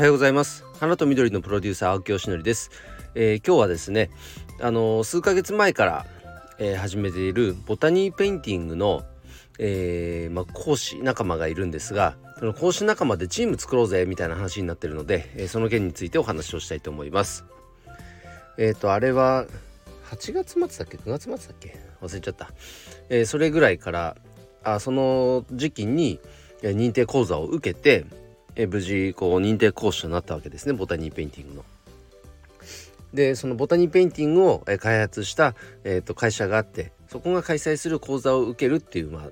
はようございます。花と緑のプロデューサー青木よしのりです、えー、今日はですねあの、数ヶ月前から、えー、始めているボタニーペインティングの、えまあ、講師仲間がいるんですがその講師仲間でチーム作ろうぜみたいな話になってるので、えその件についてお話をしたいと思います。えっ、とあれは8月末だっけ？9月末だっけ？忘れちゃった、えそれぐらいからあその時期に認定講座を受けてえ無事こう認定講師となったわけですねボタニーペインティングの。でそのボタニーペインティングを開発した、えー、と会社があってそこが開催する講座を受けるっていう、まあ、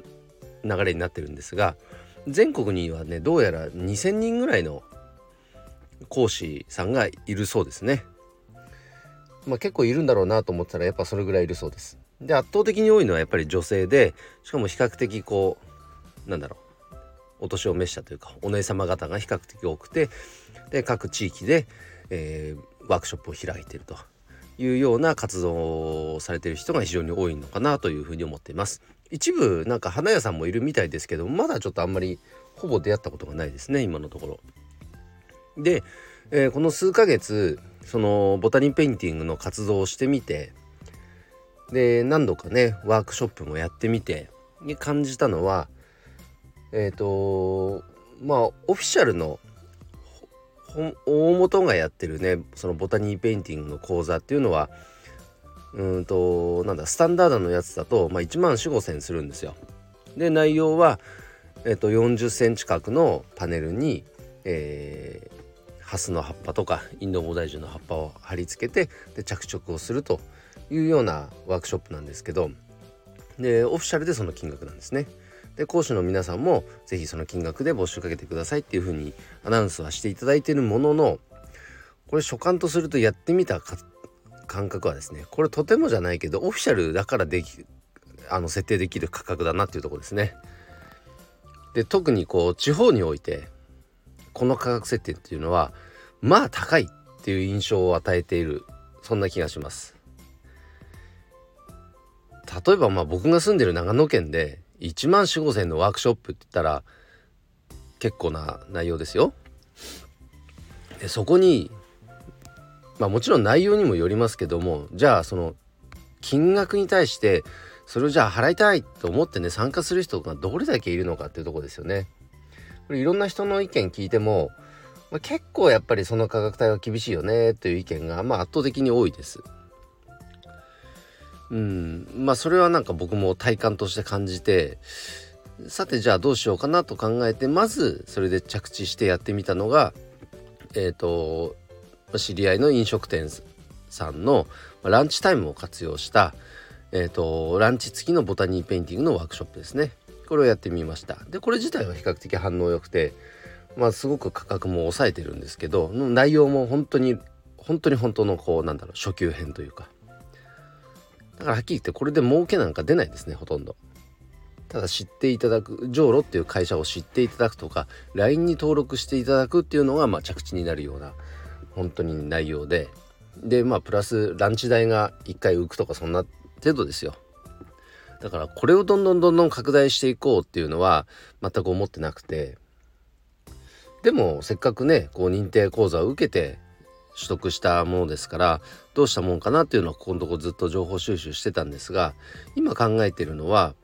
流れになってるんですが全国にはねどうやら2,000人ぐらいの講師さんがいるそうですね。まあ、結構いるんだろうなと思ったらやっぱそれぐらいいるそうです。で圧倒的に多いのはやっぱり女性でしかも比較的こうなんだろうお年を召したというかお姉様方が比較的多くてで各地域で、えー、ワークショップを開いているというような活動をされている人が非常に多いのかなというふうに思っています。一部なんか花屋さんもいるみたいですけどまだちょっとあんまりほぼ出会ったことがないですね今のところ。で、えー、この数ヶ月そのボタニーペインティングの活動をしてみてで何度かねワークショップもやってみてに感じたのはえっ、ー、とまあオフィシャルの大元がやってるねそのボタニーペインティングの講座っていうのはうんとなんだスタンダードのやつだと、まあ、1万4 5千するんですよ。で内容は、えー、と40センチ角のパネルに、えー、ハスの葉っぱとかインドボダイジュの葉っぱを貼り付けてで着色をするというようなワークショップなんですけどでオフィシャルでその金額なんですね。で講師の皆さんも是非その金額で募集かけてくださいっていうふうにアナウンスはしていただいているもののこれ所感とするとやってみた感覚はですねこれとてもじゃないけどオフィシャルだからできあの設定できる価格だなっていうとこですね。で特にこう地方においてこの価格設定っていうのはまあ高いっていう印象を与えているそんな気がします。例えばまあ僕が住んでる長野県で1万4 5千のワークショップって言ったら結構な内容ですよ。でそこにまあもちろん内容にもよりますけどもじゃあその金額に対してそれをじゃあ払いたいと思ってね参加する人がどれだけいるのかっていうとこですよね。これいろんな人の意見聞いても、まあ、結構やっぱりその価格帯は厳しいよねという意見がまあ圧倒的に多いです。うん。まあそれはなんか僕も体感として感じてさてじゃあどうしようかなと考えてまずそれで着地してやってみたのがえっ、ー、と知り合いの飲食店さんのランチタイムを活用したえーと、ランチ付きのボタニーペインティングのワークショップですね。これをやってみました。でこれ自体は比較的反応良くてまあすごく価格も抑えてるんですけど内容も本当に本当に本当のこうなんだろう初級編というかだからはっきり言ってこれで儲けなんか出ないですねほとんど。ただ知っていただくジョーロっていう会社を知っていただくとか LINE に登録していただくっていうのがまあ着地になるような本当に内容ででまあプラスランチ代が1回浮くとかそんな程度ですよ。だからこれをどんどんどんどん拡大していこうっていうのは全く思ってなくてでもせっかくねこう認定講座を受けて取得したものですからどうしたもんかなっていうのはここのとこずっと情報収集してたんですが今考えてるのは、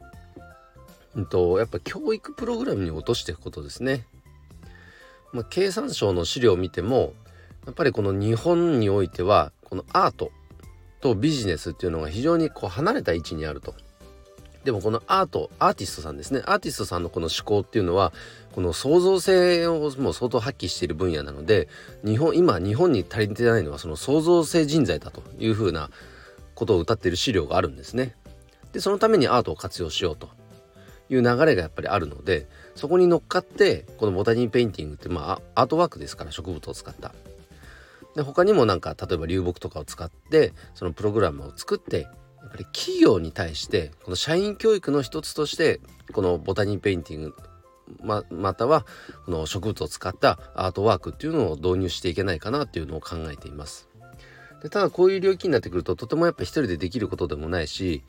うんと、やっぱ教育プログラムに落としていくことですね。まあ、経産省の資料を見てもやっぱりこの日本においてはこのアートとビジネスっていうのが非常にこう離れた位置にあると。でもこのアートアーティストさんですねアーティストさんのこの思考っていうのはこの創造性をもう相当発揮している分野なので日本今日本に足りてないのはその創造性人材だというふうなことを歌っている資料があるんですね。でそのためにアートを活用しようという流れがやっぱりあるのでそこに乗っかってこのボタニーペインティングってまあアートワークですから植物を使った。で他にもなんか例えば流木とかを使ってそのプログラムを作ってぱり企業に対してこの社員教育の一つとしてこのボタニーペインティングままたはこの植物を使ったアートワークっていうのを導入していけないかなっていうのを考えています。でただこういう領域になってくるととてもやっぱ一人でできることでもないし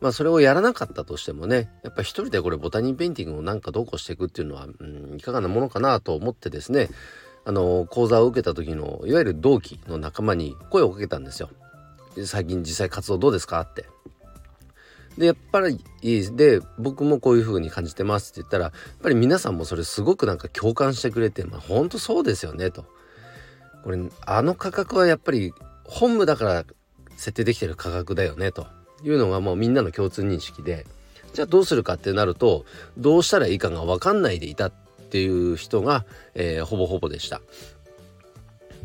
まあそれをやらなかったとしてもねやっぱ一人でこれボタニーペインティングをなんかどうこうしていくっていうのは、うん、いかがなものかなと思ってですねあの講座を受けた時のいわゆる同期の仲間に声をかけたんですよ。最近実際活動どうですか？って。でやっぱりで僕もこういう風に感じてますって言ったらやっぱり皆さんもそれすごくなんか共感してくれてまあ本当そうですよねと。これあの価格はやっぱり本部だから設定できてる価格だよねというのがもうみんなの共通認識でじゃあどうするかってなるとどうしたらいいかが分かんないでいたっていう人が、えー、ほぼほぼでした。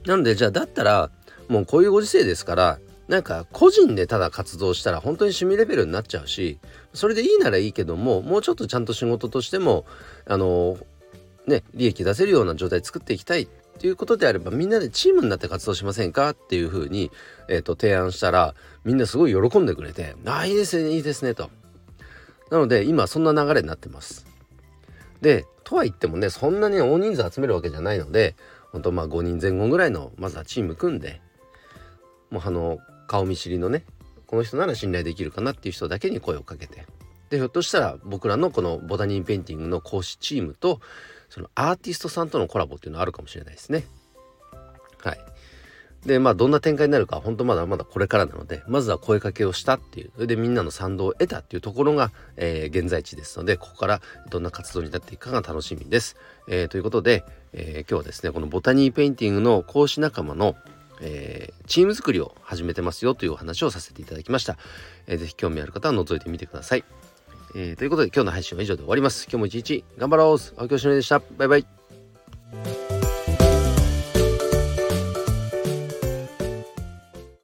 なんでじゃあだったらもうこういうご時世ですからなんか個人でただ活動したら本当に趣味レベルになっちゃうしそれでいいならいいけどももうちょっとちゃんと仕事としてもあのね利益出せるような状態作っていきたいっていうことであればみんなでチームになって活動しませんかっていうふうに、えーと、提案したらみんなすごい喜んでくれて「ああいいですねいいですね」と。なので今そんな流れになってます。でとは言ってもねそんなに大人数集めるわけじゃないので本当まあ5人前後ぐらいのまずはチーム組んでもうあの顔見知りのねこの人なら信頼できるかなっていう人だけに声をかけてでひょっとしたら僕らのこのボタニーペインティングの講師チームとそのアーティストさんとのコラボっていうのはあるかもしれないですね。はい。でまあどんな展開になるか本当まだまだこれからなのでまずは声かけをしたっていうそれでみんなの賛同を得たっていうところが、えー、現在地ですのでここからどんな活動になっていくかが楽しみです。えー、ということで、えー、今日はですねこのボタニーペインティングの講師仲間のえー、チーム作りを始めてますよというお話をさせていただきました。えー、ぜひ興味ある方は覗いてみてください。えー、ということで今日の配信は以上で終わります。今日も一日頑張ろう青木おしのりでした。バイバイ。